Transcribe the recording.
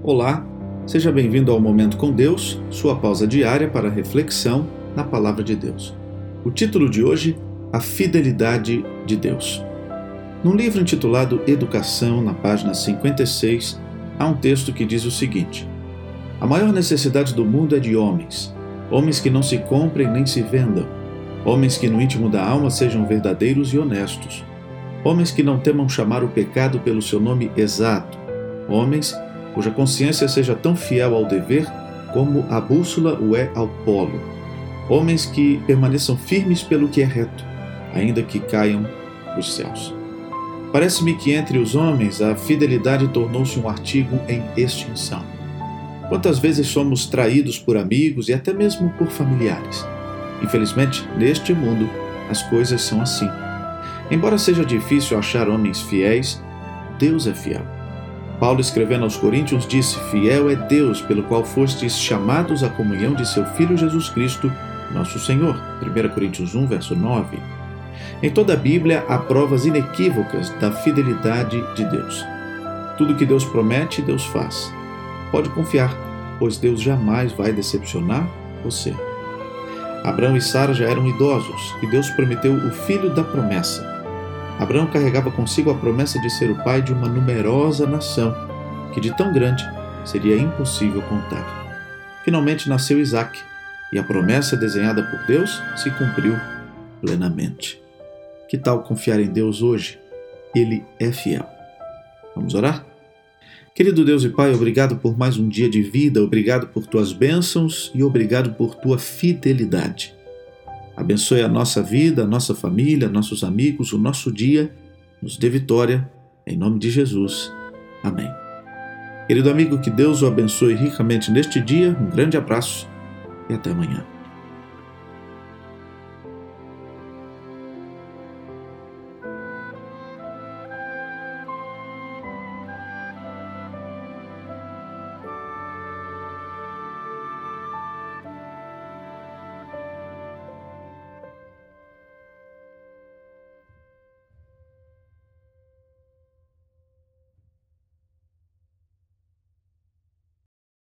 Olá, seja bem-vindo ao Momento com Deus, sua pausa diária para reflexão na Palavra de Deus. O título de hoje: A Fidelidade de Deus. Num livro intitulado Educação, na página 56, há um texto que diz o seguinte: A maior necessidade do mundo é de homens, homens que não se comprem nem se vendam, homens que no íntimo da alma sejam verdadeiros e honestos, homens que não temam chamar o pecado pelo seu nome exato, homens cuja consciência seja tão fiel ao dever como a bússola o é ao polo. Homens que permaneçam firmes pelo que é reto, ainda que caiam os céus. Parece-me que entre os homens a fidelidade tornou-se um artigo em extinção. Quantas vezes somos traídos por amigos e até mesmo por familiares? Infelizmente, neste mundo, as coisas são assim. Embora seja difícil achar homens fiéis, Deus é fiel. Paulo, escrevendo aos Coríntios, disse: Fiel é Deus, pelo qual fostes chamados à comunhão de seu Filho Jesus Cristo, nosso Senhor. 1 Coríntios 1, verso 9. Em toda a Bíblia há provas inequívocas da fidelidade de Deus. Tudo que Deus promete, Deus faz. Pode confiar, pois Deus jamais vai decepcionar você. Abraão e Sara já eram idosos e Deus prometeu o filho da promessa. Abraão carregava consigo a promessa de ser o pai de uma numerosa nação, que de tão grande seria impossível contar. Finalmente nasceu Isaac, e a promessa desenhada por Deus se cumpriu plenamente. Que tal confiar em Deus hoje? Ele é fiel. Vamos orar? Querido Deus e Pai, obrigado por mais um dia de vida, obrigado por tuas bênçãos e obrigado por tua fidelidade. Abençoe a nossa vida, a nossa família, nossos amigos, o nosso dia. Nos dê vitória. Em nome de Jesus. Amém. Querido amigo, que Deus o abençoe ricamente neste dia. Um grande abraço e até amanhã.